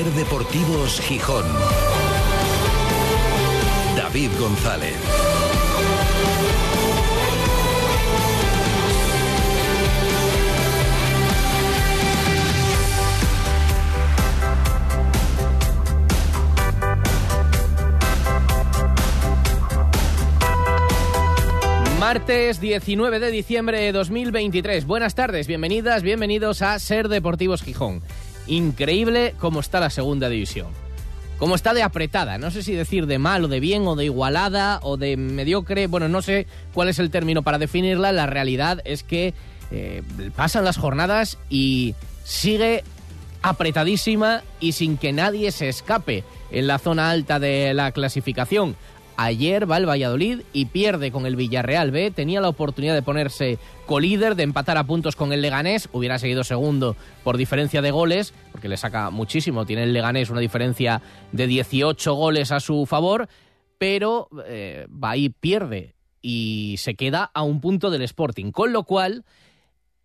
Ser Deportivos Gijón. David González. Martes 19 de diciembre de 2023. Buenas tardes, bienvenidas, bienvenidos a Ser Deportivos Gijón. Increíble cómo está la segunda división. Cómo está de apretada, no sé si decir de mal o de bien o de igualada o de mediocre, bueno, no sé cuál es el término para definirla, la realidad es que eh, pasan las jornadas y sigue apretadísima y sin que nadie se escape en la zona alta de la clasificación. Ayer va el Valladolid y pierde con el Villarreal B. Tenía la oportunidad de ponerse colíder, de empatar a puntos con el Leganés. Hubiera seguido segundo por diferencia de goles, porque le saca muchísimo. Tiene el Leganés una diferencia de 18 goles a su favor, pero eh, va y pierde y se queda a un punto del Sporting. Con lo cual,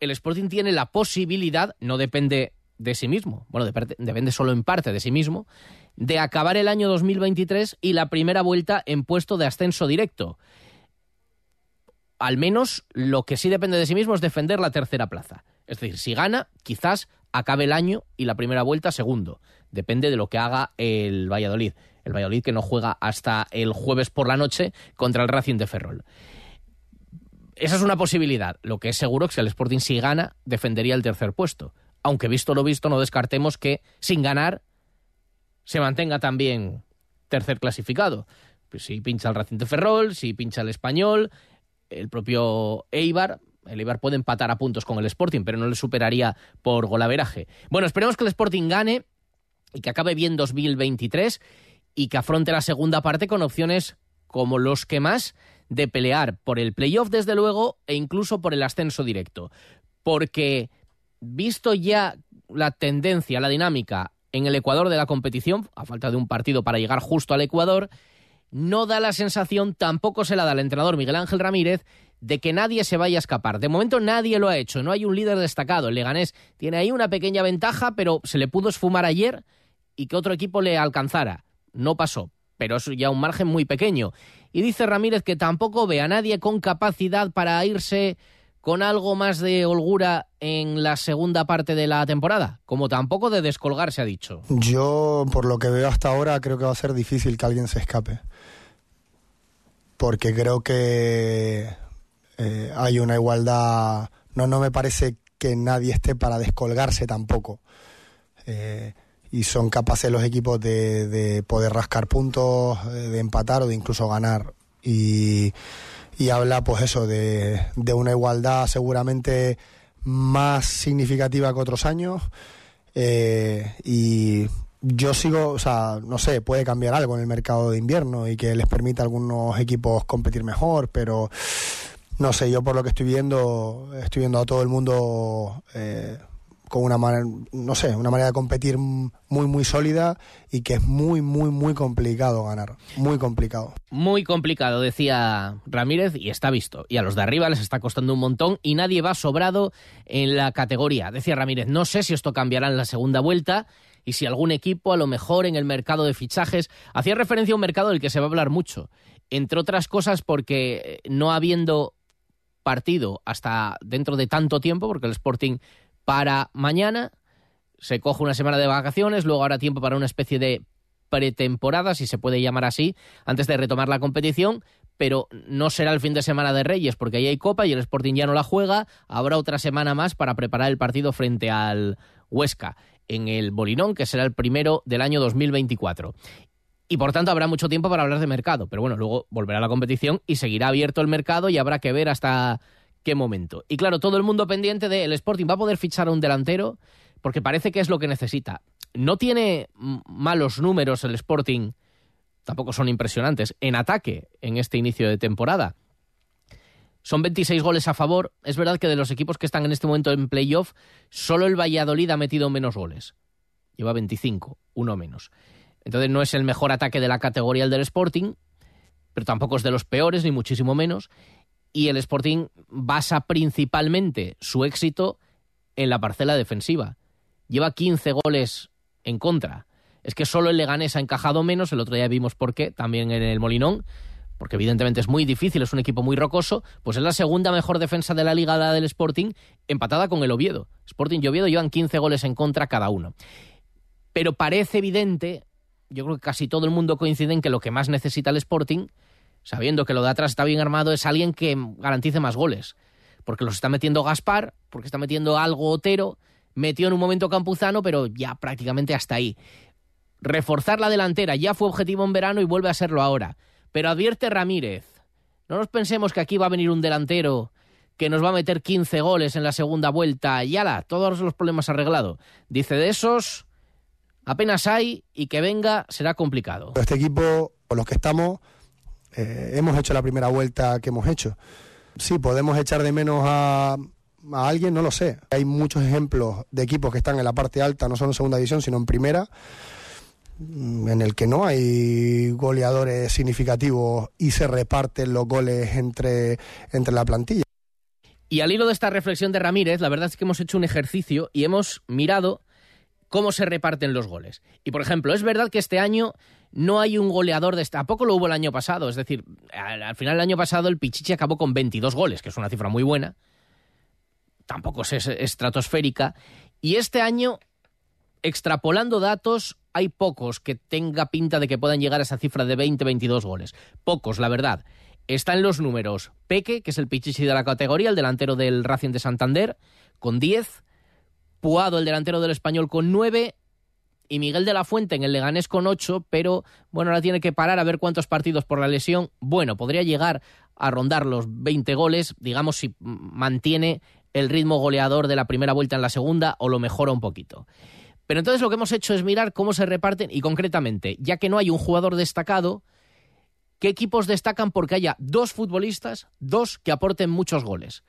el Sporting tiene la posibilidad, no depende de sí mismo, bueno, depende solo en parte de sí mismo, de acabar el año 2023 y la primera vuelta en puesto de ascenso directo. Al menos lo que sí depende de sí mismo es defender la tercera plaza. Es decir, si gana, quizás acabe el año y la primera vuelta segundo. Depende de lo que haga el Valladolid. El Valladolid que no juega hasta el jueves por la noche contra el Racing de Ferrol. Esa es una posibilidad. Lo que es seguro es que el Sporting si gana defendería el tercer puesto. Aunque visto lo visto no descartemos que sin ganar se mantenga también tercer clasificado. Pues si pincha el Racing de Ferrol, si pincha el Español, el propio Eibar, el Eibar puede empatar a puntos con el Sporting, pero no le superaría por golaveraje. Bueno, esperemos que el Sporting gane y que acabe bien 2023 y que afronte la segunda parte con opciones como los que más de pelear por el playoff desde luego e incluso por el ascenso directo. Porque visto ya la tendencia, la dinámica en el Ecuador de la competición, a falta de un partido para llegar justo al Ecuador, no da la sensación, tampoco se la da al entrenador Miguel Ángel Ramírez, de que nadie se vaya a escapar. De momento nadie lo ha hecho, no hay un líder destacado. El Leganés tiene ahí una pequeña ventaja, pero se le pudo esfumar ayer y que otro equipo le alcanzara. No pasó, pero es ya un margen muy pequeño. Y dice Ramírez que tampoco ve a nadie con capacidad para irse con algo más de holgura en la segunda parte de la temporada, como tampoco de descolgarse ha dicho. Yo, por lo que veo hasta ahora, creo que va a ser difícil que alguien se escape. Porque creo que eh, hay una igualdad. No, no me parece que nadie esté para descolgarse tampoco. Eh, y son capaces los equipos de, de poder rascar puntos, de empatar o de incluso ganar. Y y habla pues eso de, de una igualdad seguramente más significativa que otros años eh, y yo sigo, o sea, no sé, puede cambiar algo en el mercado de invierno y que les permita a algunos equipos competir mejor, pero no sé, yo por lo que estoy viendo, estoy viendo a todo el mundo eh, con una manera, no sé, una manera de competir muy, muy sólida y que es muy, muy, muy complicado ganar. Muy complicado. Muy complicado, decía Ramírez, y está visto. Y a los de arriba les está costando un montón y nadie va sobrado en la categoría. Decía Ramírez, no sé si esto cambiará en la segunda vuelta y si algún equipo, a lo mejor en el mercado de fichajes, hacía referencia a un mercado del que se va a hablar mucho. Entre otras cosas porque no habiendo partido hasta dentro de tanto tiempo, porque el Sporting para mañana. Se coge una semana de vacaciones, luego habrá tiempo para una especie de pretemporada, si se puede llamar así, antes de retomar la competición, pero no será el fin de semana de Reyes, porque ahí hay Copa y el Sporting ya no la juega. Habrá otra semana más para preparar el partido frente al Huesca, en el Bolinón, que será el primero del año 2024. Y por tanto habrá mucho tiempo para hablar de mercado, pero bueno, luego volverá la competición y seguirá abierto el mercado y habrá que ver hasta qué momento. Y claro, todo el mundo pendiente de el Sporting va a poder fichar a un delantero porque parece que es lo que necesita. No tiene malos números el Sporting, tampoco son impresionantes, en ataque en este inicio de temporada. Son 26 goles a favor. Es verdad que de los equipos que están en este momento en playoff, solo el Valladolid ha metido menos goles. Lleva 25, uno menos. Entonces no es el mejor ataque de la categoría el del Sporting, pero tampoco es de los peores, ni muchísimo menos y el Sporting basa principalmente su éxito en la parcela defensiva. Lleva 15 goles en contra. es que solo el Leganés ha encajado menos, el otro día vimos por qué, también en el Molinón, porque evidentemente es muy difícil, es un equipo muy rocoso, pues es la segunda mejor defensa de la liga del Sporting, empatada con el Oviedo. Sporting y Oviedo llevan 15 goles en contra cada uno. Pero parece evidente, yo creo que casi todo el mundo coincide en que lo que más necesita el Sporting, sabiendo que lo de atrás está bien armado, es alguien que garantice más goles. Porque los está metiendo Gaspar, porque está metiendo algo Otero, metió en un momento Campuzano, pero ya prácticamente hasta ahí. Reforzar la delantera ya fue objetivo en verano y vuelve a serlo ahora. Pero advierte Ramírez, no nos pensemos que aquí va a venir un delantero que nos va a meter 15 goles en la segunda vuelta y ala, todos los problemas arreglados. Dice de esos, apenas hay y que venga será complicado. Este equipo, con los que estamos, eh, hemos hecho la primera vuelta que hemos hecho. Sí, podemos echar de menos a, a alguien, no lo sé. Hay muchos ejemplos de equipos que están en la parte alta, no solo en segunda división, sino en primera Mm, en el que no hay goleadores significativos y se reparten los goles entre, entre la plantilla. Y al hilo de esta reflexión de Ramírez, la verdad es que hemos hecho un ejercicio y hemos mirado cómo se reparten los goles. Y por ejemplo, es verdad que este año no hay un goleador de esta. Tampoco lo hubo el año pasado. Es decir, al, final del año pasado el Pichichi acabó con 22 goles, que es una cifra muy buena. Tampoco es estratosférica. Y este año, extrapolando datos, hay pocos que tenga pinta de que puedan llegar a esa cifra de 20-22 goles. Pocos, la verdad. Están los números. Peque, que es el pichichi de la categoría, el delantero del Racing de Santander, con 10. Puado, el delantero del Español, con 9. Y Miguel de la Fuente en el Leganés con 8, pero bueno, ahora tiene que parar a ver cuántos partidos por la lesión. Bueno, podría llegar a rondar los 20 goles, digamos, si mantiene el ritmo goleador de la primera vuelta en la segunda o lo mejora un poquito. Pero entonces lo que hemos hecho es mirar cómo se reparten y concretamente, ya que no hay un jugador destacado, qué equipos destacan porque haya dos futbolistas, dos que aporten muchos goles,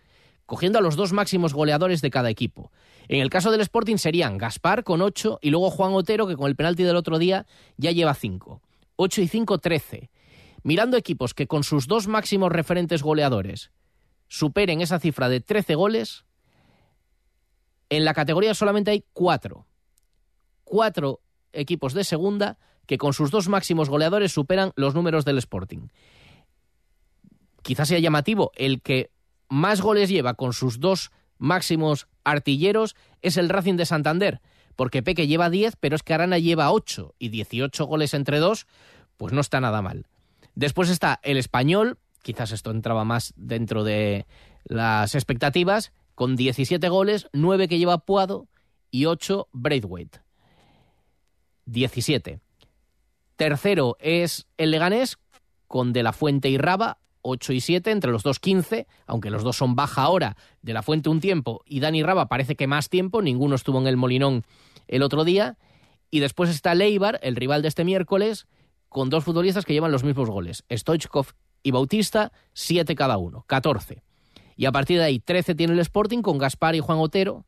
cogiendo a los dos máximos goleadores de cada equipo. En el caso del Sporting serían Gaspar con ocho y luego Juan Otero que con el penalti del otro día ya lleva cinco. Ocho y cinco, trece. Mirando equipos que con sus dos máximos referentes goleadores superen esa cifra de trece goles, en la categoría solamente hay cuatro cuatro equipos de segunda que con sus dos máximos goleadores superan los números del Sporting. Quizás sea llamativo, el que más goles lleva con sus dos máximos artilleros es el Racing de Santander, porque Peque lleva 10, pero es que Arana lleva 8 y 18 goles entre dos, pues no está nada mal. Después está el español, quizás esto entraba más dentro de las expectativas, con 17 goles, 9 que lleva Puado y 8 Braithwaite. 17. Tercero es el Leganés, con De La Fuente y Raba, 8 y 7, entre los dos 15, aunque los dos son baja ahora, De La Fuente un tiempo y Dani Raba parece que más tiempo, ninguno estuvo en el Molinón el otro día. Y después está Leibar, el rival de este miércoles, con dos futbolistas que llevan los mismos goles, Stoichkov y Bautista, 7 cada uno, 14. Y a partir de ahí, 13 tiene el Sporting con Gaspar y Juan Otero,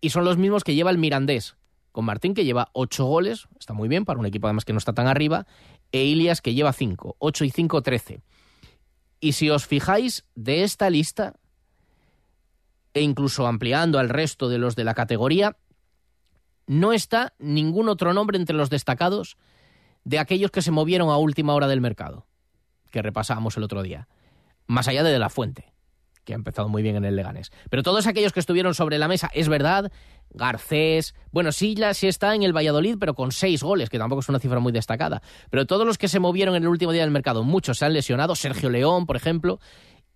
y son los mismos que lleva el Mirandés, con Martín que lleva 8 goles, está muy bien para un equipo además que no está tan arriba, e Ilias que lleva 5, 8 y 5, 13. Y si os fijáis de esta lista, e incluso ampliando al resto de los de la categoría, no está ningún otro nombre entre los destacados de aquellos que se movieron a última hora del mercado, que repasábamos el otro día, más allá de De La Fuente que ha empezado muy bien en el Leganés. Pero todos aquellos que estuvieron sobre la mesa, es verdad, Garcés, bueno, Silla sí está en el Valladolid, pero con seis goles, que tampoco es una cifra muy destacada. Pero todos los que se movieron en el último día del mercado, muchos se han lesionado, Sergio León, por ejemplo,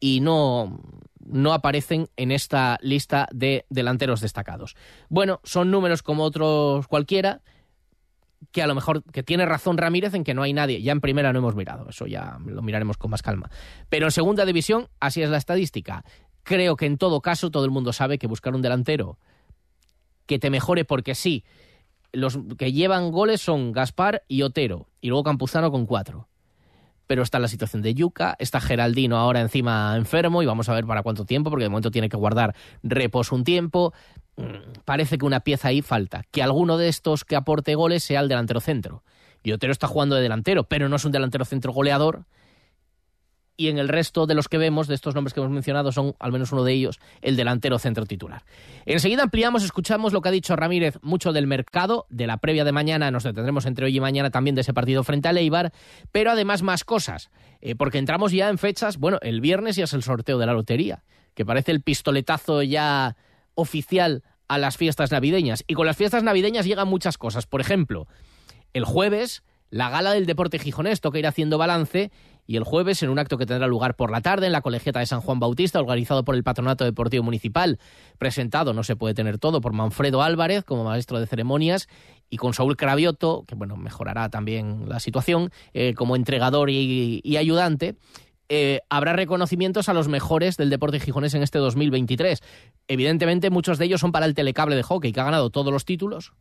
y no, no aparecen en esta lista de delanteros destacados. Bueno, son números como otros cualquiera, que a lo mejor que tiene razón Ramírez en que no hay nadie. Ya en primera no hemos mirado, eso ya lo miraremos con más calma. Pero en segunda división, así es la estadística. Creo que en todo caso todo el mundo sabe que buscar un delantero que te mejore porque sí. Los que llevan goles son Gaspar y Otero, y luego Campuzano con cuatro. Pero está la situación de Yuca, está Geraldino ahora encima enfermo y vamos a ver para cuánto tiempo, porque de momento tiene que guardar reposo un tiempo. Mm, parece que una pieza ahí falta. Que alguno de estos que aporte goles sea el delantero centro. Y Otero está jugando de delantero, pero no es un delantero centro goleador. y en el resto de los que vemos, de estos nombres que hemos mencionado, son al menos uno de ellos el delantero centro titular. Enseguida ampliamos, escuchamos lo que ha dicho Ramírez, mucho del mercado, de la previa de mañana, nos detendremos entre hoy y mañana también de ese partido frente a Leibar, pero además más cosas, eh, porque entramos ya en fechas, bueno, el viernes ya es el sorteo de la lotería, que parece el pistoletazo ya oficial a las fiestas navideñas. Y con las fiestas navideñas llegan muchas cosas. Por ejemplo, el jueves, la gala del deporte gijonés toca ir haciendo balance y el jueves en un acto que tendrá lugar por la tarde en la Colegiata de San Juan Bautista, organizado por el Patronato Deportivo Municipal, presentado, no se puede tener todo, por Manfredo Álvarez como maestro de ceremonias y con Saúl Cravioto, que bueno, mejorará también la situación, eh, como entregador y, ayudante. Eh, habrá reconocimientos a los mejores del deporte gijonés en este 2023. Evidentemente, muchos de ellos son para el telecable de hockey, que ha ganado todos los títulos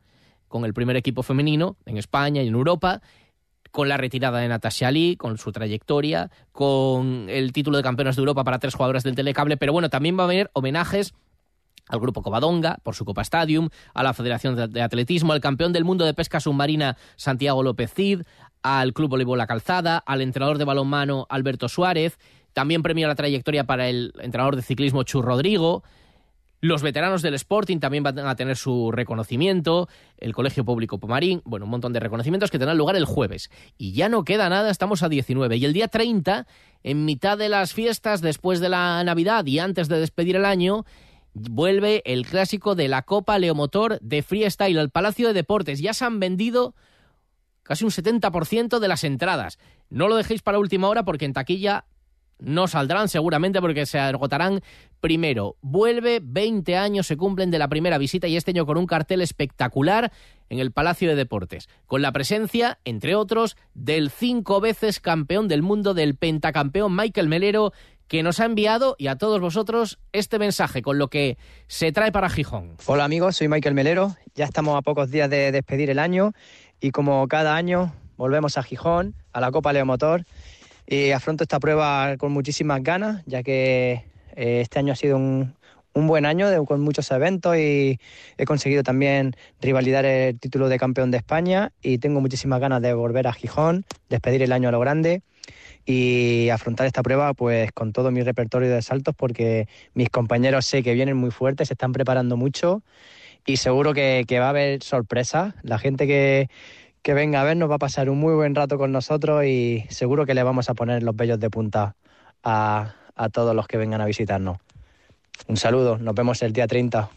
con el primer equipo femenino en España y en Europa, con la retirada de Natasha Lee, con su trayectoria, con el título de campeones de Europa para tres jugadoras del telecable, pero bueno, también va a haber homenajes al Grupo Covadonga por su Copa Stadium, a la Federación de Atletismo, al campeón del mundo de pesca submarina Santiago López Cid, al Club Voleibol La Calzada, al entrenador de balonmano Alberto Suárez, también premio a la trayectoria para el entrenador de ciclismo Chu Rodrigo, los veteranos del Sporting también van a tener su reconocimiento, el Colegio Público Pomarín, bueno, un montón de reconocimientos que tendrán lugar el jueves. Y ya no queda nada, estamos a 19. Y el día 30, en mitad de las fiestas, después de la Navidad y antes de despedir el año, vuelve el clásico de la Copa Leomotor de Freestyle al Palacio de Deportes. Ya se han vendido casi un 70% de las entradas. No lo dejéis para última hora porque en taquilla no saldrán seguramente porque se agotarán primero. Vuelve, 20 años se cumplen de la primera visita y este año con un cartel espectacular en el Palacio de Deportes, con la presencia, entre otros, del cinco veces campeón del mundo, del pentacampeón Michael Melero, que nos ha enviado y a todos vosotros este mensaje con lo que se trae para Gijón. Hola amigos, soy Michael Melero, ya estamos a pocos días de despedir el año y como cada año volvemos a Gijón, a la Copa Leomotor y afronto esta prueba con muchísimas ganas, ya que eh, este año ha sido un, buen año con muchos eventos y he conseguido también rivalidar el título de campeón de España y tengo muchísimas ganas de volver a Gijón, despedir el año a lo grande y afrontar esta prueba pues con todo mi repertorio de saltos porque mis compañeros sé que vienen muy fuertes, se están preparando mucho y seguro que, que va a haber sorpresas. La gente que, que venga a ver, nos va a pasar un muy buen rato con nosotros y seguro que le vamos a poner los bellos de punta a, a todos los que vengan a visitarnos. Un saludo, nos vemos el día 30.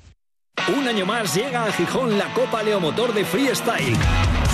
Un año más llega a Gijón la Copa Leomotor de Freestyle.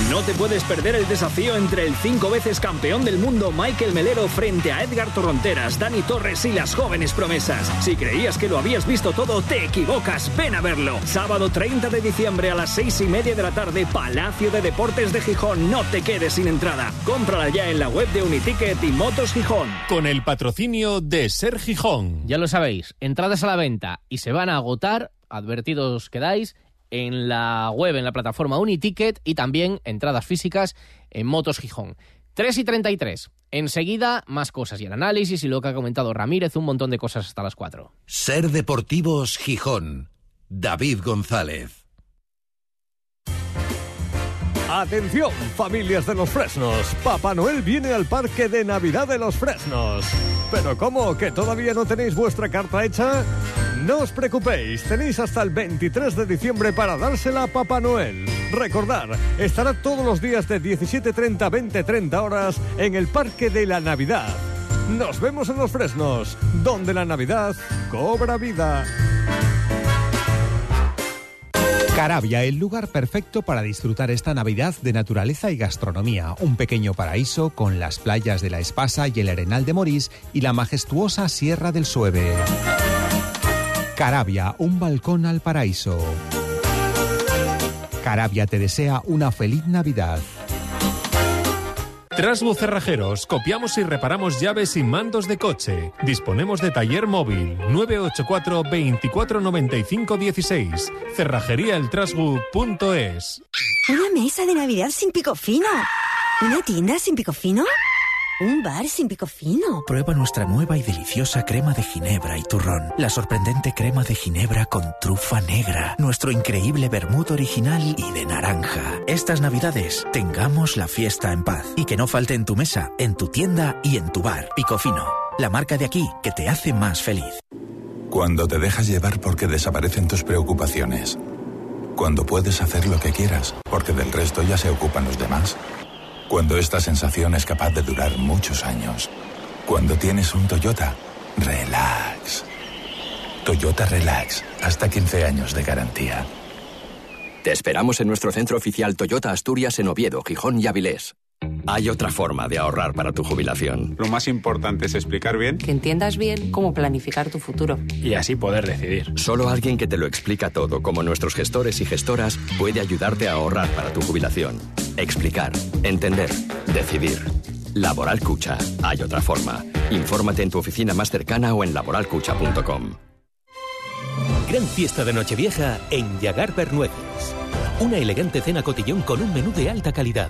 No te puedes perder el desafío entre el cinco veces campeón del mundo Michael Melero frente a Edgar Torronteras, Dani Torres y las jóvenes promesas. Si creías que lo habías visto todo, te equivocas. Ven a verlo. Sábado 30 de diciembre a las seis y media de la tarde, Palacio de Deportes de Gijón. No te quedes sin entrada. Cómprala ya en la web de Uniticket y Motos Gijón. Con el patrocinio de Ser Gijón. Ya lo sabéis, entradas a la venta y se van a agotar advertidos quedáis en la web, en la plataforma Uniticket y también entradas físicas en Motos Gijón. 3 y 33. Enseguida, más cosas y el análisis y lo que ha comentado Ramírez, un montón de cosas hasta las 4. Ser Deportivos Gijón. David González. Atención, familias de los Fresnos. Papá Noel viene al Parque de Navidad de los Fresnos. ¿Pero cómo? ¿Que todavía no tenéis vuestra carta hecha? No os preocupéis, tenéis hasta el 23 de diciembre para dársela a Papá Noel. Recordar, estará todos los días de 17.30 a 20.30 horas en el Parque de la Navidad. Nos vemos en los Fresnos, donde la Navidad cobra vida. Carabia, el lugar perfecto para disfrutar esta Navidad de naturaleza y gastronomía. Un pequeño paraíso con las playas de la Espasa y el Arenal de Morís y la majestuosa Sierra del Sueve. Carabia, un balcón al paraíso. Carabia te desea una feliz Navidad. Trasbu Cerrajeros, copiamos y reparamos llaves y mandos de coche. Disponemos de taller móvil 984 2495 16. Cerrajeríaeltrasbu.es. Una mesa de Navidad sin pico fino. Una tienda sin pico fino. Un bar sin pico fino. Prueba nuestra nueva y deliciosa crema de ginebra y turrón. La sorprendente crema de ginebra con trufa negra. Nuestro increíble vermut original y de naranja. Estas navidades, tengamos la fiesta en paz. Y que no falte en tu mesa, en tu tienda y en tu bar. Pico fino la marca de aquí que te hace más feliz. Cuando te dejas llevar porque desaparecen tus preocupaciones. Cuando puedes hacer lo que quieras, porque del resto ya se ocupan los demás. Cuando esta sensación es capaz de durar muchos años. Cuando tienes un Toyota, relax. Toyota Relax, hasta 15 años de garantía. Te esperamos en nuestro centro oficial Toyota Asturias en Oviedo, Gijón y Avilés. Hay otra forma de ahorrar para tu jubilación. Lo más importante es explicar bien. Que entiendas bien cómo planificar tu futuro. Y así poder decidir. Solo alguien que te lo explica todo, como nuestros gestores y gestoras, puede ayudarte a ahorrar para tu jubilación. Explicar, entender, decidir. Laboral Cucha. Hay otra forma. Infórmate en tu oficina más cercana o en laboralcucha.com. Gran fiesta de Nochevieja en Yagar Pernueces. Una elegante cena cotillón con un menú de alta calidad.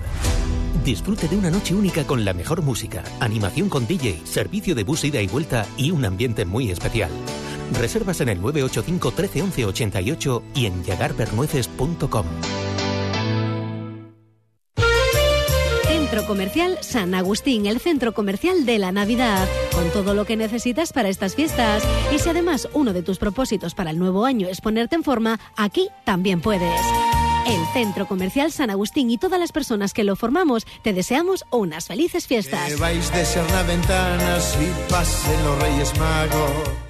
Disfrute de una noche única con la mejor música, animación con DJ, servicio de bus ida y vuelta y un ambiente muy especial. Reservas en el 985 13 11 88 y en yagarpernueces.com. Centro Comercial San Agustín, el centro comercial de la Navidad, con todo lo que necesitas para estas fiestas. Y si además uno de tus propósitos para el nuevo año es ponerte en forma, aquí también puedes. El Centro Comercial San Agustín y todas las personas que lo formamos te deseamos unas felices fiestas. Que vais de ser si pasen los Reyes Magos.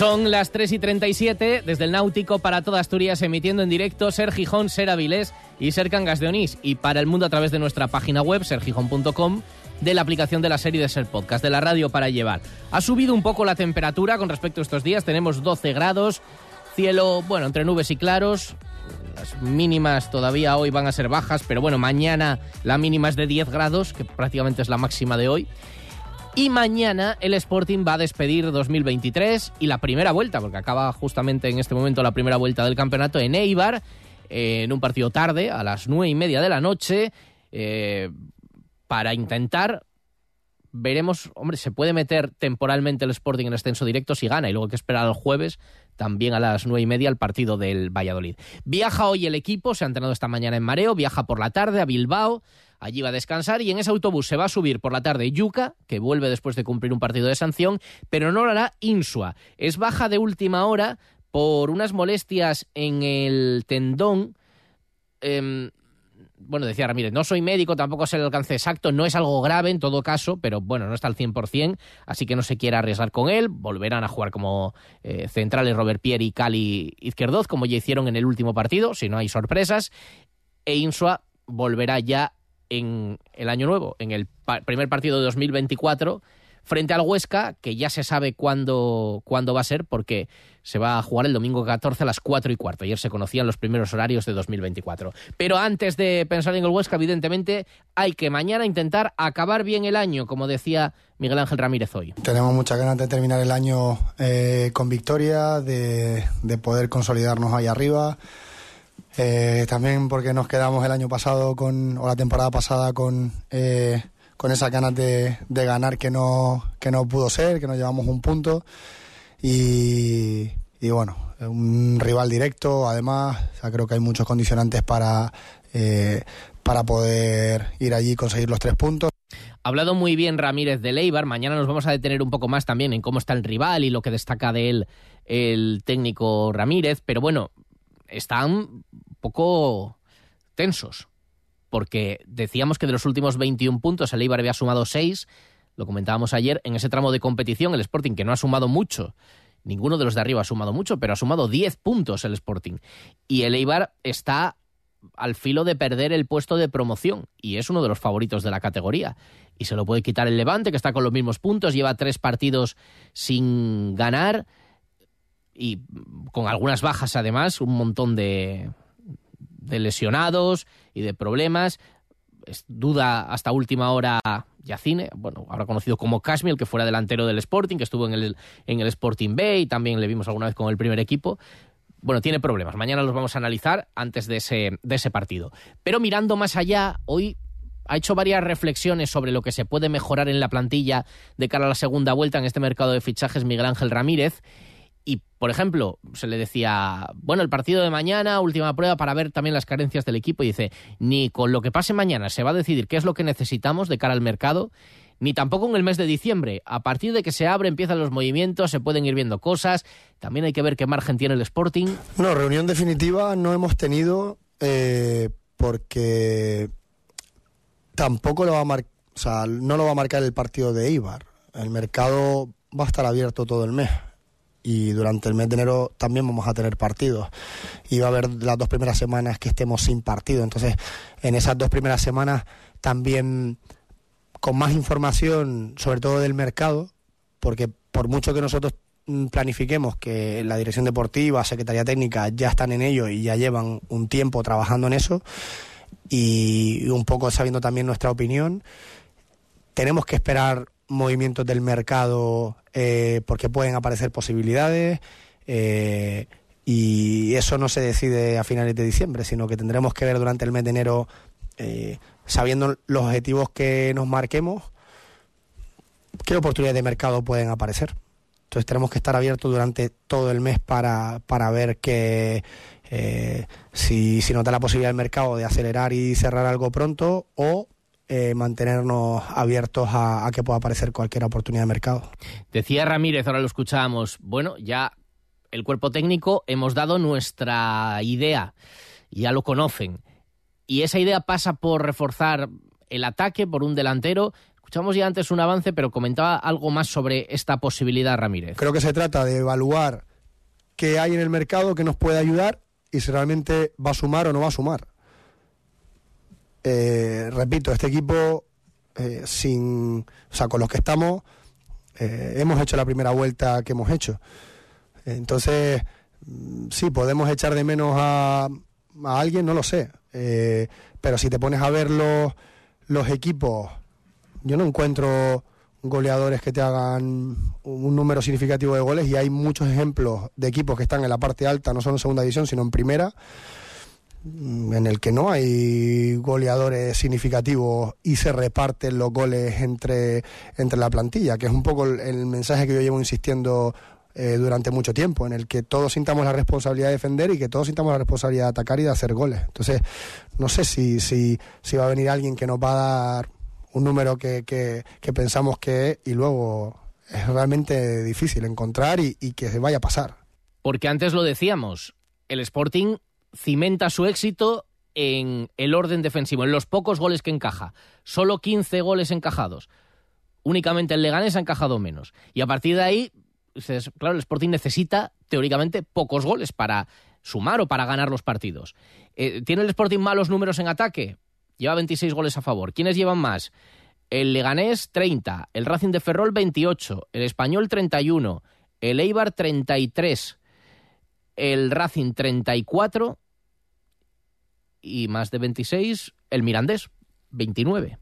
Son las 3 y 37 desde el Náutico para toda Asturias, emitiendo en directo Ser Gijón, Ser Avilés y Ser Cangas de Onís. Y para el mundo a través de nuestra página web, sergijón.com, de la aplicación de la serie de Ser Podcast, de la radio para llevar. Ha subido un poco la temperatura con respecto a estos días, tenemos 12 grados, cielo, bueno, entre nubes y claros. Las mínimas todavía hoy van a ser bajas, pero bueno, mañana la mínima es de 10 grados, que prácticamente es la máxima de hoy. Y mañana el Sporting va a despedir 2023 y la primera vuelta, porque acaba justamente en este momento la primera vuelta del campeonato en Eibar, eh, en un partido tarde, a las nueve y media de la noche, eh, para intentar. Veremos, hombre, se puede meter temporalmente el Sporting en ascenso directo si gana y luego hay que esperar al jueves también a las nueve y media el partido del Valladolid. Viaja hoy el equipo, se ha entrenado esta mañana en Mareo, viaja por la tarde a Bilbao, allí va a descansar y en ese autobús se va a subir por la tarde Yuca, que vuelve después de cumplir un partido de sanción, pero no lo hará Insua. Es baja de última hora por unas molestias en el tendón. Eh, bueno, decía Ramírez, no soy médico, tampoco sé el alcance exacto, no es algo grave en todo caso, pero bueno, no está al 100%, así que no se quiere arriesgar con él. Volverán a jugar como eh, centrales Robert Pierre y Cali Izquierdoz, como ya hicieron en el último partido, si no hay sorpresas. E Insua volverá ya en el año nuevo, en el primer partido de 2024, frente al Huesca, que ya se sabe cuándo, cuándo va a ser, porque se va a jugar el domingo 14 a las 4 y cuarto. Ayer se conocían los primeros horarios de 2024. Pero antes de pensar en el Huesca, evidentemente, hay que mañana intentar acabar bien el año, como decía Miguel Ángel Ramírez hoy. Tenemos muchas ganas de terminar el año eh, con victoria, de, de poder consolidarnos ahí arriba. Eh, también porque nos quedamos el año pasado con, o la temporada pasada con, eh, con esas ganas de, de, ganar que no, que no pudo ser, que nos llevamos un punto. Y, y bueno, un rival directo, además, creo que hay muchos condicionantes para, eh, para poder ir allí y conseguir los tres puntos. Ha hablado muy bien Ramírez de Leibar. Mañana nos vamos a detener un poco más también en cómo está el rival y lo que destaca de él el técnico Ramírez. Pero bueno, están poco tensos, porque decíamos que de los últimos 21 puntos el Eibar había sumado 6, lo comentábamos ayer, en ese tramo de competición el Sporting que no ha sumado mucho, ninguno de los de arriba ha sumado mucho, pero ha sumado 10 puntos el Sporting. Y el Eibar está al filo de perder el puesto de promoción y es uno de los favoritos de la categoría. Y se lo puede quitar el Levante, que está con los mismos puntos, lleva tres partidos sin ganar y con algunas bajas además, un montón de, de lesionados y de problemas. Es duda hasta última hora Yacine, bueno, ahora conocido como Kashmir, que fuera delantero del Sporting, que estuvo en el, en el Sporting B y también le vimos alguna vez con el primer equipo. Bueno, tiene problemas. Mañana los vamos a analizar antes de ese, de ese partido. Pero mirando más allá, hoy ha hecho varias reflexiones sobre lo que se puede mejorar en la plantilla de cara a la segunda vuelta en este mercado de fichajes Miguel Ángel Ramírez. Y, por ejemplo, se le decía, bueno, el partido de mañana, última prueba para ver también las carencias del equipo. Y dice, ni con lo que pase mañana se va a decidir qué es lo que necesitamos de cara al mercado, ni tampoco en el mes de diciembre. A partir de que se abre, empiezan los movimientos, se pueden ir viendo cosas. También hay que ver qué margen tiene el Sporting. No, reunión definitiva no hemos tenido eh, porque tampoco lo va a mar o sea, no lo va a marcar el partido de Ibar. El mercado va a estar abierto todo el mes y durante el mes de enero también vamos a tener partidos. Y va a haber las dos primeras semanas que estemos sin partido. Entonces en esas dos primeras semanas también con más información sobre todo del mercado porque por mucho que nosotros mm, planifiquemos que la dirección deportiva, secretaría técnica ya están en ello y ya llevan un tiempo trabajando en eso y un poco sabiendo también nuestra opinión tenemos que esperar movimientos del mercado eh, porque pueden aparecer posibilidades eh, y eso no se decide a finales de diciembre, sino que tendremos que ver durante el mes de enero, eh, sabiendo los objetivos que nos marquemos, qué oportunidades de mercado pueden aparecer. Entonces tenemos que estar abiertos durante todo el mes para, para ver que si, si nos da la posibilidad del mercado de acelerar y cerrar algo pronto o eh, mantenernos abiertos a, que pueda aparecer cualquier oportunidad de mercado. Decía Ramírez, ahora lo escuchábamos, bueno, ya el cuerpo técnico hemos dado nuestra idea, ya lo conocen, y esa idea pasa por reforzar el ataque por un delantero. Escuchamos ya antes un avance, pero comentaba algo más sobre esta posibilidad, Ramírez. Creo que se trata de evaluar qué hay en el mercado que nos puede ayudar y si realmente va a sumar o no va a sumar. Eh, repito, este equipo, eh, sin, o sea, con los que estamos, eh, hemos hecho la primera vuelta que hemos hecho. Entonces, mm, sí, podemos echar de menos a, a alguien, no lo sé. pero si te pones a ver los, los equipos, yo no encuentro goleadores que te hagan un número significativo de goles y hay muchos ejemplos de equipos que están en la parte alta, no solo en segunda división, sino en primera, en el que no hay goleadores significativos y se reparten los goles entre, entre la plantilla, que es un poco el, mensaje que yo llevo insistiendo eh, durante mucho tiempo, en el que todos sintamos la responsabilidad de defender y que todos sintamos la responsabilidad de atacar y de hacer goles. Entonces, no sé si, si, si va a venir alguien que nos va a dar un número que, que, pensamos que es y luego es realmente difícil encontrar y, y que se vaya a pasar. Porque antes lo decíamos, el Sporting cimenta su éxito en el orden defensivo, en los pocos goles que encaja. Solo 15 goles encajados. Únicamente el Leganés ha encajado menos. Y a partir de ahí, claro, el Sporting necesita teóricamente pocos goles para sumar o para ganar los partidos. Eh, ¿Tiene el Sporting malos números en ataque? Lleva 26 goles a favor. ¿Quiénes llevan más? El Leganés 30, el Racing de Ferrol 28, el Español 31, el Eibar 33, el Racing 34 y más de 26 el Mirandés 29.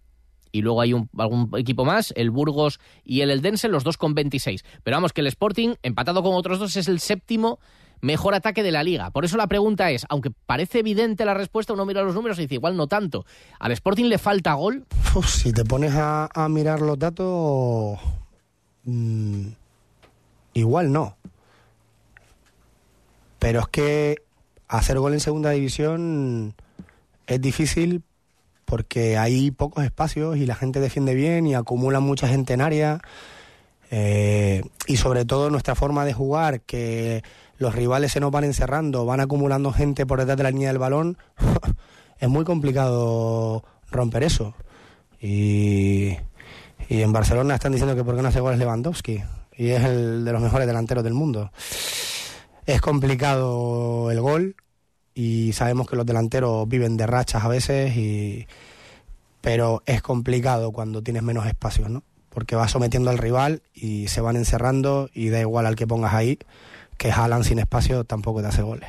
Y luego hay un, algún equipo más, el Burgos y el Eldense, los dos con 26. Pero vamos, que el Sporting, empatado con otros dos, es el séptimo mejor ataque de la liga. Por eso la pregunta es, aunque parece evidente la respuesta, uno mira los números y dice, igual no tanto. ¿Al Sporting le falta gol? si te pones a, mirar los datos, mm, igual no. Pero es que hacer gol en segunda división es difícil porque hay pocos espacios y la gente defiende bien y acumula mucha gente en área. Eh, y sobre todo nuestra forma de jugar, que los rivales se nos van encerrando, van acumulando gente por detrás de la línea del balón, es muy complicado romper eso. Y, en Barcelona están diciendo que por qué no hace goles Lewandowski, y es el de los mejores delanteros del mundo. Es complicado el gol y sabemos que los delanteros viven de rachas a veces, y... pero es complicado cuando tienes menos espacios, ¿no? porque va sometiendo al rival y se van encerrando y da igual al que pongas ahí, que Haaland sin espacio tampoco te hace goles.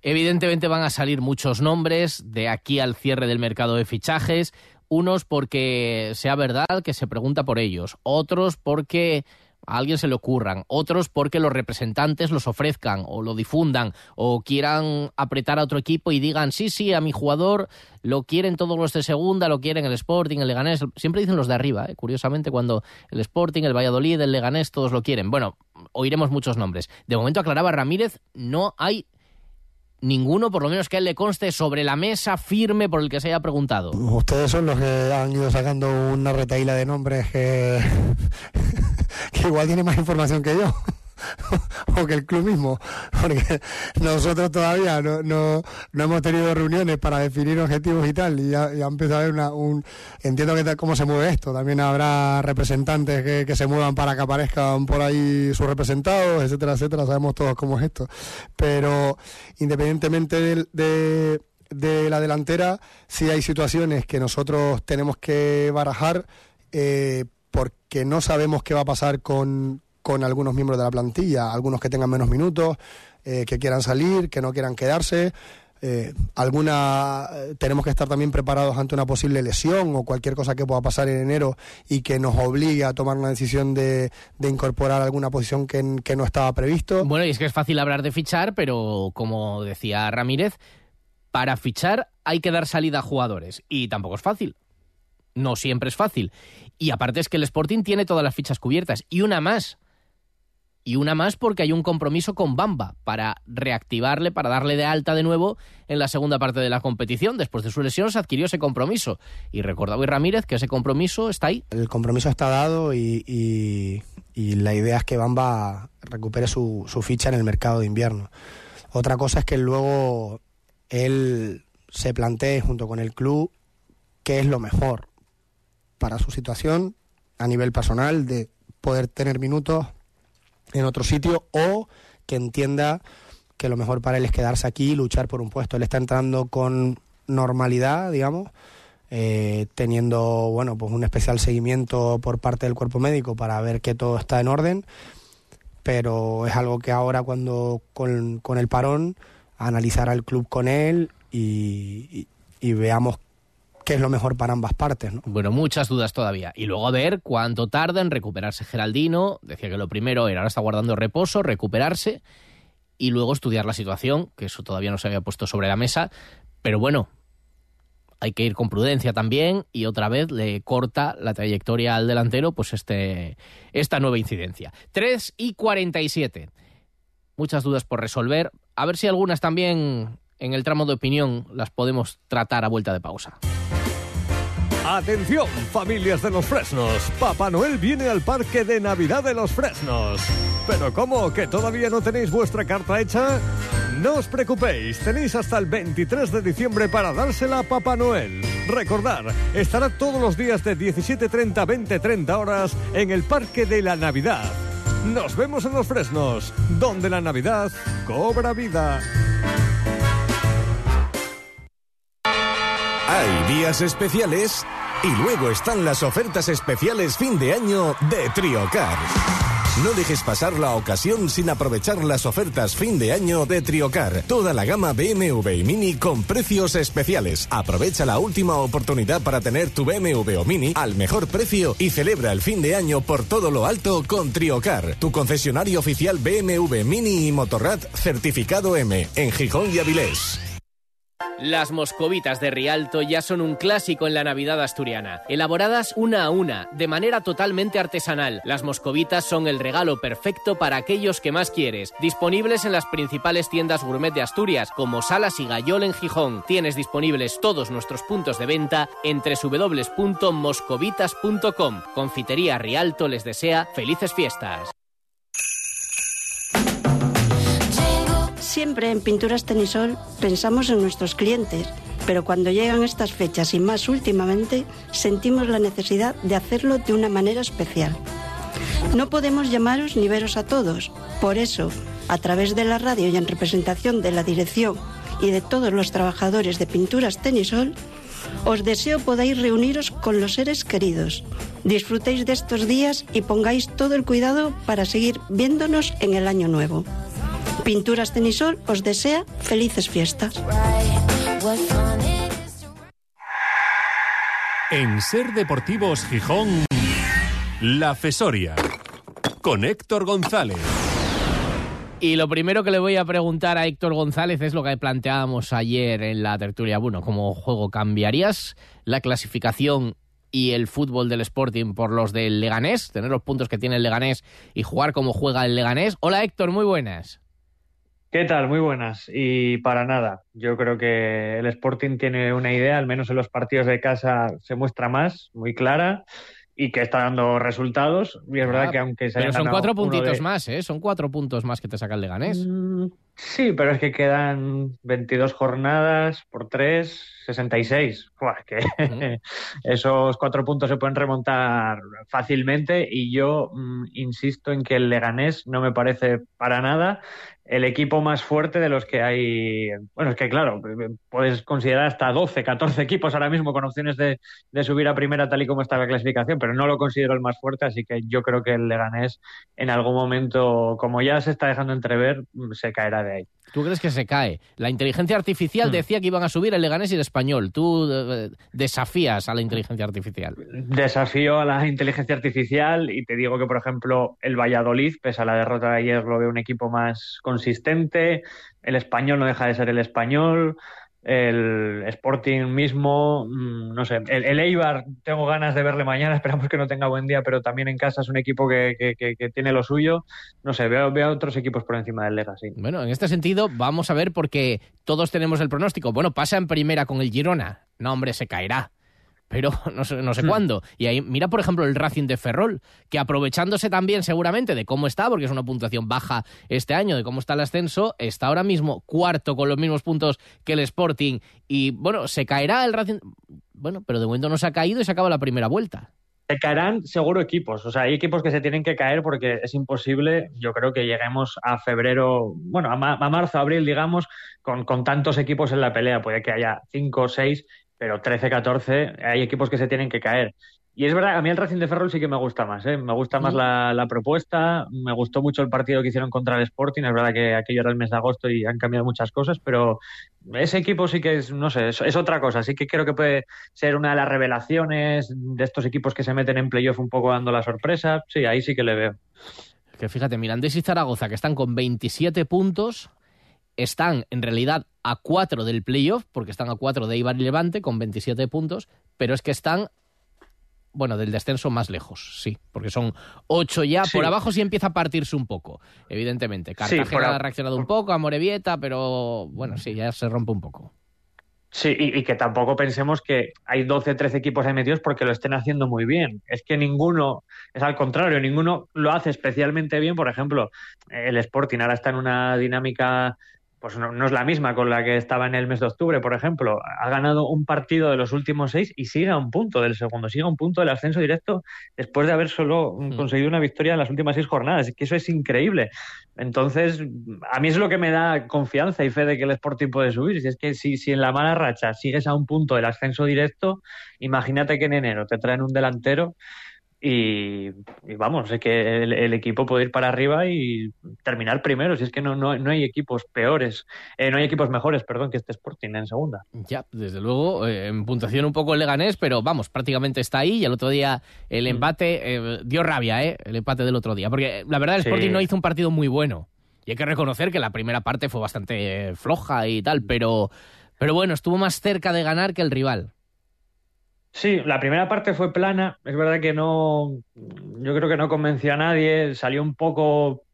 Evidentemente van a salir muchos nombres de aquí al cierre del mercado de fichajes, unos porque sea verdad que se pregunta por ellos, otros porque a alguien se le ocurran, otros porque los representantes los ofrezcan o lo difundan o quieran apretar a otro equipo y digan, sí, sí, a mi jugador lo quieren todos los de segunda, lo quieren el Sporting, el Leganés, siempre dicen los de arriba, ¿eh? curiosamente cuando el Sporting, el Valladolid, el Leganés, todos lo quieren. Bueno, oiremos muchos nombres. De momento aclaraba Ramírez, no hay ninguno, por lo menos que a él le conste, sobre la mesa firme por el que se haya preguntado. Ustedes son los que han ido sacando una retaíla de nombres que, que igual tiene más información que yo. o que el club mismo, porque nosotros todavía no, no, no, hemos tenido reuniones para definir objetivos y tal, y ya, ha empezado a haber una, un... Entiendo que cómo se mueve esto, también habrá representantes que, que, se muevan para que aparezcan por ahí sus representados, etcétera, etcétera, sabemos todos cómo es esto, pero independientemente de, de la delantera, sí hay situaciones que nosotros tenemos que barajar eh, porque no sabemos qué va a pasar con, con algunos miembros de la plantilla, algunos que tengan menos minutos, eh, que quieran salir, que no quieran quedarse. Eh, alguna eh, tenemos que estar también preparados ante una posible lesión o cualquier cosa que pueda pasar en enero y que nos obligue a tomar una decisión de, de incorporar alguna posición que, que, no estaba previsto. Bueno, y es que es fácil hablar de fichar, pero como decía Ramírez, para fichar hay que dar salida a jugadores y tampoco es fácil. No siempre es fácil. Y aparte es que el Sporting tiene todas las fichas cubiertas y una más y una más porque hay un compromiso con Bamba para reactivarle, para darle de alta de nuevo en la segunda parte de la competición. Después de su lesión se adquirió ese compromiso. Y recordaba hoy Ramírez que ese compromiso está ahí. El compromiso está dado y, y, la idea es que Bamba recupere su, su ficha en el mercado de invierno. Otra cosa es que luego él se plantee junto con el club qué es lo mejor para su situación a nivel personal de poder tener minutos en otro sitio o que entienda que lo mejor para él es quedarse aquí y luchar por un puesto. Él está entrando con normalidad, digamos, eh, teniendo bueno pues un especial seguimiento por parte del cuerpo médico para ver que todo está en orden, pero es algo que ahora cuando con, con el parón analizará el club con él y, y, y veamos qué es lo mejor para ambas partes. ¿no? Bueno, muchas dudas todavía. Y luego a ver cuánto tarda en recuperarse Geraldino. Decía que lo primero era ahora está guardando reposo, recuperarse y luego estudiar la situación, que eso todavía no se había puesto sobre la mesa. Pero bueno, hay que ir con prudencia también y otra vez le corta la trayectoria al delantero pues este, esta nueva incidencia. 3 y 47. Muchas dudas por resolver. A ver si algunas también en el tramo de opinión las podemos tratar a vuelta de pausa. Atención, familias de los Fresnos. Papá Noel viene al parque de Navidad de los Fresnos. ¿Pero cómo? ¿Que todavía no tenéis vuestra carta hecha? No os preocupéis, tenéis hasta el 23 de diciembre para dársela a Papá Noel. Recordar, estará todos los días de 17.30 a 20.30 horas en el Parque de la Navidad. Nos vemos en los Fresnos, donde la Navidad cobra vida. Hay días especiales y luego están las ofertas especiales fin de año de Triocar. No dejes pasar la ocasión sin aprovechar las ofertas fin de año de Triocar. Toda la gama BMW y Mini con precios especiales. Aprovecha la última oportunidad para tener tu BMW o Mini al mejor precio y celebra el fin de año por todo lo alto con Triocar, tu concesionario oficial BMW Mini y Motorrad certificado M en Gijón y Avilés. Las moscovitas de Rialto ya son un clásico en la Navidad asturiana. Elaboradas una a una, de manera totalmente artesanal, las moscovitas son el regalo perfecto para aquellos que más quieres. Disponibles en las principales tiendas gourmet de Asturias, como Salas y Gayol en Gijón. Tienes disponibles todos nuestros puntos de venta en www.moscovitas.com. Confitería Rialto les desea felices fiestas. Siempre en Pinturas Tenisol pensamos en nuestros clientes, pero cuando llegan estas fechas y más últimamente, sentimos la necesidad de hacerlo de una manera especial. No podemos llamaros ni veros a todos, por eso, a través de la radio y en representación de la dirección y de todos los trabajadores de Pinturas Tenisol, Os deseo podáis reuniros con los seres queridos. Disfrutéis de estos días y pongáis todo el cuidado para seguir viéndonos en el año nuevo. Pinturas Tenisol os desea felices fiestas. En Ser Deportivos Gijón, La Fesoria, con Héctor González. Y lo primero que le voy a preguntar a Héctor González es lo que planteábamos ayer en la tertulia. Bueno, ¿cómo juego cambiarías la clasificación y el fútbol del Sporting por los del Leganés? Tener los puntos que tiene el Leganés y jugar como juega el Leganés. Hola Héctor, muy buenas. ¿Qué tal? Muy buenas. Y para nada, yo creo que el Sporting tiene una idea, al menos en los partidos de casa se muestra más, muy clara y que está dando resultados. Y es verdad Ah, que aunque se Pero son cuatro puntitos de- más, ¿eh? Son cuatro puntos más que te saca el Leganés. Mm, Sí, pero es que quedan 22 jornadas por 3, 66. Buah, que esos cuatro puntos se pueden remontar fácilmente y yo mm, insisto en que el Leganés no me parece para nada el equipo más fuerte de los que hay. Bueno, es que claro, puedes considerar hasta 12, 14 equipos ahora mismo con opciones de, subir a primera tal y como está la clasificación, pero no lo considero el más fuerte, así que yo creo que el Leganés en algún momento, como ya se está dejando entrever, se caerá de ahí. ¿Tú crees que se cae? La inteligencia artificial Hmm. decía que iban a subir el Leganés y el Español. Tú eh, desafías a la inteligencia artificial. Desafío a la inteligencia artificial y te digo que, por ejemplo, el Valladolid, pese a la derrota de ayer, lo veo un equipo más consistente. El español no deja de ser el español. El Sporting mismo, mm, no sé. El, Eibar, tengo ganas de verle mañana. Esperamos que no tenga buen día, pero también en casa es un equipo que, que- tiene lo suyo. No sé, veo, veo otros equipos por encima del Lega, sí. Bueno, en este sentido, vamos a ver porque todos tenemos el pronóstico. Bueno, pasa en primera con el Girona. No, hombre, se caerá. Pero no sé, no sé Hmm. cuándo. Y ahí, mira, por ejemplo, el Racing de Ferrol, que aprovechándose también seguramente de cómo está, porque es una puntuación baja este año, de cómo está el ascenso, está ahora mismo cuarto con los mismos puntos que el Sporting. Y bueno, se caerá el Racing. Bueno, pero de momento no se ha caído y se acaba la primera vuelta. Se caerán seguro equipos, o sea, hay equipos que se tienen que caer porque es imposible, yo creo que lleguemos a febrero, bueno, a, ma- a marzo, abril, digamos, con, con tantos equipos en la pelea, puede que haya 5 o 6, pero 13, 14, hay equipos que se tienen que caer. Y es verdad, a mí el Racing de Ferrol sí que me gusta más, ¿eh? me gusta más la, la propuesta, me gustó mucho el partido que hicieron contra el Sporting, es verdad que aquello era el mes de agosto y han cambiado muchas cosas, pero ese equipo sí que es, no sé, es, es otra cosa, sí que creo que puede ser una de las revelaciones de estos equipos que se meten en playoff un poco dando la sorpresa, sí, ahí sí que le veo. Que fíjate, Mirandés y Zaragoza, que están con 27 puntos, están en realidad a 4 del playoff, porque están a 4 de Ibar y Levante con 27 puntos, pero es que están, bueno, del descenso más lejos, sí, porque son 8 ya. Sí. Por abajo sí empieza a partirse un poco, evidentemente. Cartagena ha reaccionado un poco, a Morevieta, pero bueno, sí, ya se rompe un poco. Sí, y, y que tampoco pensemos que hay 12, 13 equipos ahí metidos porque lo estén haciendo muy bien. Es que ninguno, es al contrario, ninguno lo hace especialmente bien. Por ejemplo, el Sporting ahora está en una dinámica, pues no, no es la misma con la que estaba en el mes de octubre, por ejemplo. Ha ganado un partido de los últimos seis y sigue a un punto del segundo, sigue a un punto del ascenso directo después de haber solo mm, conseguido una victoria en las últimas seis jornadas. Es que eso es increíble. Entonces, a mí es lo que me da confianza y fe de que el Sporting puede subir. Si es que si, si en la mala racha sigues a un punto del ascenso directo, imagínate que en enero te traen un delantero y, y vamos, es que el, el equipo puede ir para arriba y terminar primero. Si es que no, no, no hay equipos peores, eh, no hay equipos mejores, perdón, que este Sporting en segunda. Ya, desde luego, eh, en puntuación un poco el Leganés, pero vamos, prácticamente está ahí. Y el otro día el empate eh, dio rabia, ¿eh? El empate del otro día. Porque la verdad, el Sí. Sporting no hizo un partido muy bueno. Y hay que reconocer que la primera parte fue bastante eh, floja y tal, pero, pero bueno, estuvo más cerca de ganar que el rival. Sí, la primera parte fue plana. Es verdad que no, yo creo que no convenció a nadie. Salió un poco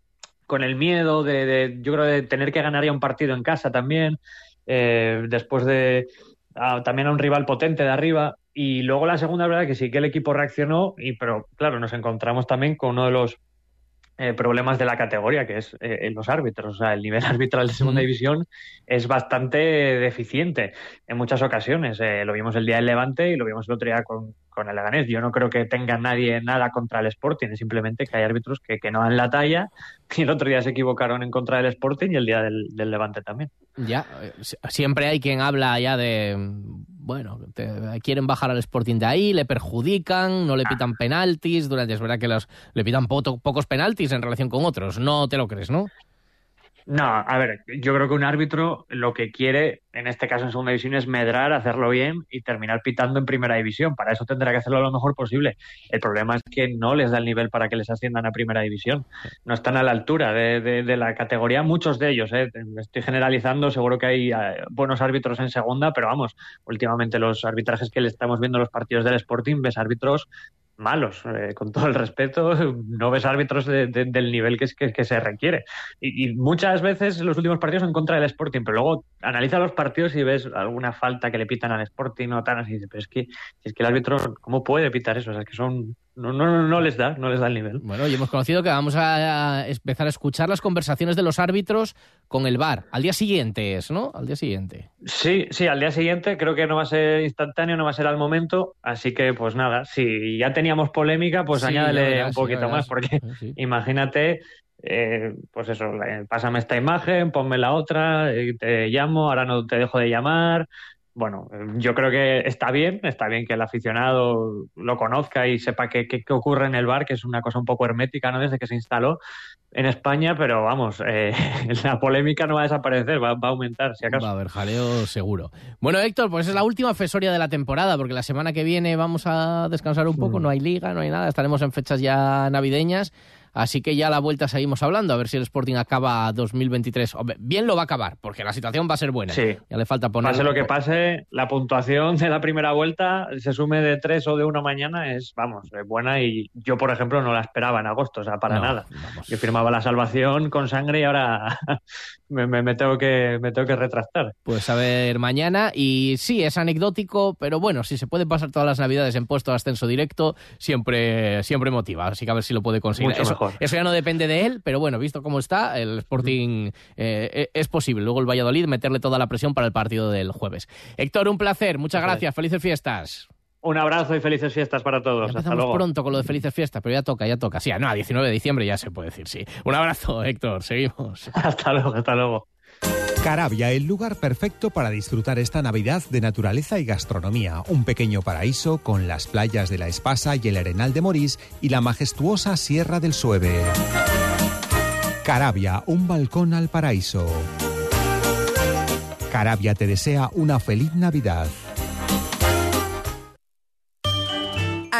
con el miedo de, de- yo creo, de tener que ganar ya un partido en casa también. eh, después de también a un rival potente de arriba. Y luego la segunda, verdad que sí que el equipo reaccionó, y pero claro, nos encontramos también con uno de los eh, problemas de la categoría, que es eh, los árbitros. O sea, el nivel arbitral de segunda división es bastante deficiente en muchas ocasiones. Eh, lo vimos el día del Levante y lo vimos el otro día con, con el Leganés. Yo no creo que tenga nadie nada contra el Sporting, es simplemente que hay árbitros que, que no dan la talla y el otro día se equivocaron en contra del Sporting y el día del, del Levante también. Ya, si- siempre hay quien habla ya de, bueno, te- quieren bajar al Sporting de ahí, le perjudican, no le pitan penaltis, durante es verdad que los, le pitan pocos penaltis en relación con otros, no te lo crees, ¿no? No, a ver, yo creo que un árbitro lo que quiere, en este caso en segunda división, es medrar, hacerlo bien y terminar pitando en primera división. Para eso tendrá que hacerlo lo mejor posible. El problema es que no les da el nivel para que les asciendan a primera división. No están a la altura de, de- de la categoría, muchos de ellos. ¿eh? Estoy generalizando, seguro que hay eh, buenos árbitros en segunda, pero vamos, últimamente los arbitrajes que le estamos viendo en los partidos del Sporting, ves árbitros malos, eh, con todo el respeto, no ves árbitros de- de- del nivel que, que, que se requiere. Y, y muchas veces los últimos partidos en contra del Sporting, pero luego analiza los partidos y ves alguna falta que le pitan al Sporting o tal, así pero es que, es que el árbitro, ¿cómo puede pitar eso? O sea, es que son, no, no, no, no les da, no les da el nivel. Bueno, y hemos conocido que vamos a empezar a escuchar las conversaciones de los árbitros con el VAR. Al día siguiente es, ¿no? Al día siguiente. Sí, sí, al día siguiente creo que no va a ser instantáneo, no va a ser al momento, así que pues nada, si ya teníamos polémica, pues Sí, añádele un poquito más, porque imagínate, eh, pues eso, eh, pásame esta imagen, ponme la otra, eh, te llamo, ahora no te dejo de llamar. Bueno, eh, yo creo que está bien, está bien que el aficionado lo conozca y sepa qué, qué- qué ocurre en el bar, que es una cosa un poco hermética, ¿no? Desde que se instaló en España, pero vamos, eh, la polémica no va a desaparecer, va, va a aumentar, si acaso. Va a haber jaleo seguro. Bueno, Héctor, pues es la última fesoria de la temporada, porque la semana que viene vamos a descansar un poco, no hay liga, no hay nada, estaremos en fechas ya navideñas, así que ya a la vuelta seguimos hablando, a ver si el Sporting acaba 2023. Hombre, bien lo va a acabar, porque la situación va a ser buena. Sí. Ya le falta poner... Pase lo que pase, la puntuación de la primera vuelta, se sume de tres o de uno mañana, es, vamos, es buena y yo, por ejemplo, no la esperaba en agosto, o sea, para No, nada. Yo firmaba la salvación con sangre y ahora me, me- me tengo que, me tengo que retractar. Pues a ver mañana. Y sí, es anecdótico, pero bueno, si se puede pasar todas las navidades en puesto de ascenso directo, siempre, siempre motiva. Así que a ver si lo puede conseguir. Mucho eso, mejor. Eso ya no depende de él, pero bueno, visto cómo está, el Sporting eh, es posible. Luego el Valladolid meterle toda la presión para el partido del jueves. Héctor, un placer, muchas gracias, felices fiestas. Un abrazo y felices fiestas para todos. Hasta Empezamos luego. pronto con lo de felices fiestas, pero ya toca, ya toca. Sí, no, a 19 de diciembre ya se puede decir, sí. Un abrazo, Héctor, seguimos. Hasta luego, hasta luego. Carabia, el lugar perfecto para disfrutar esta Navidad de naturaleza y gastronomía. Un pequeño paraíso con las playas de la Espasa y el Arenal de Morís y la majestuosa Sierra del Sueve. Carabia, un balcón al paraíso. Carabia te desea una feliz Navidad.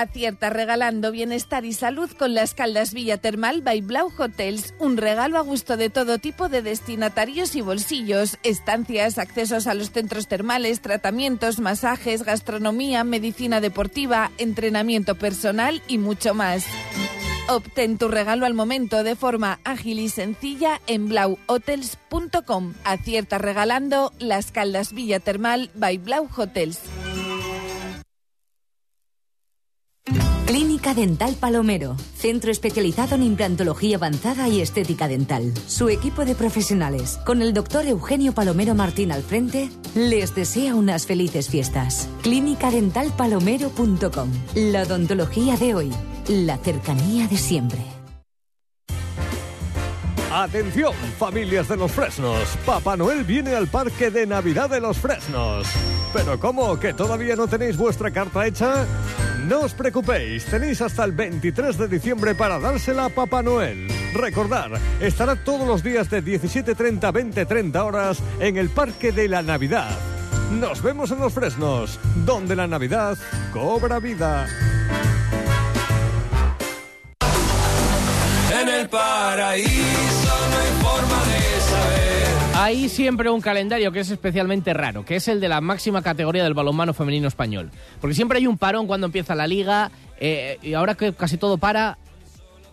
Acierta regalando bienestar y salud con las Caldas Villa Termal by Blau Hotels. Un regalo a gusto de todo tipo de destinatarios y bolsillos. Estancias, accesos a los centros termales, tratamientos, masajes, gastronomía, medicina deportiva, entrenamiento personal y mucho más. Obtén tu regalo al momento de forma ágil y sencilla en blauhotels.com. Acierta regalando las Caldas Villa Termal by Blau Hotels. Clínica Dental Palomero, centro especializado en implantología avanzada y estética dental. Su equipo de profesionales, con el doctor Eugenio Palomero Martín al frente, les desea unas felices fiestas. Clínicadentalpalomero.com. La odontología de hoy, la cercanía de siempre. Atención, familias de los Fresnos. Papá Noel viene al parque de Navidad de los Fresnos. ¿Pero cómo? ¿Que todavía no tenéis vuestra carta hecha? No os preocupéis, tenéis hasta el 23 de diciembre para dársela a Papá Noel. Recordar, estará todos los días de 17.30 a 20.30 horas en el Parque de la Navidad. Nos vemos en los Fresnos, donde la Navidad cobra vida. En el paraíso Hay siempre un calendario que es especialmente raro, que es el de la máxima categoría del balonmano femenino español. Porque siempre hay un parón cuando empieza la liga eh, y ahora que casi todo para,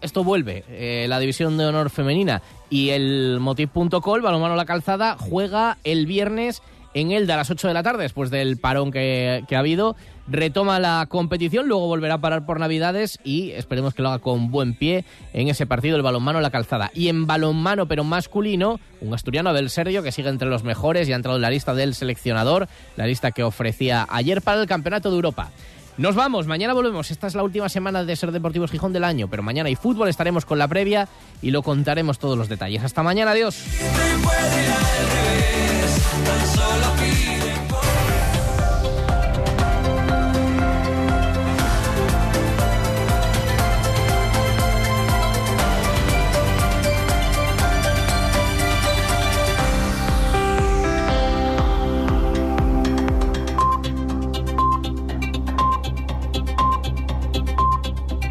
esto vuelve. Eh, la división de honor femenina y el Motiv.col, balonmano La Calzada, juega el viernes en Elda a las 8 de la tarde, después del parón que, que ha habido. Retoma la competición, luego volverá a parar por Navidades y esperemos que lo haga con buen pie en ese partido del balonmano La Calzada. Y en balonmano, pero masculino, un asturiano del Sergio que sigue entre los mejores y ha entrado en la lista del seleccionador, la lista que ofrecía ayer para el Campeonato de Europa. Nos vamos, mañana volvemos. Esta es la última semana de Ser Deportivos Gijón del año, pero mañana hay fútbol, estaremos con la previa y lo contaremos todos los detalles. Hasta mañana, adiós.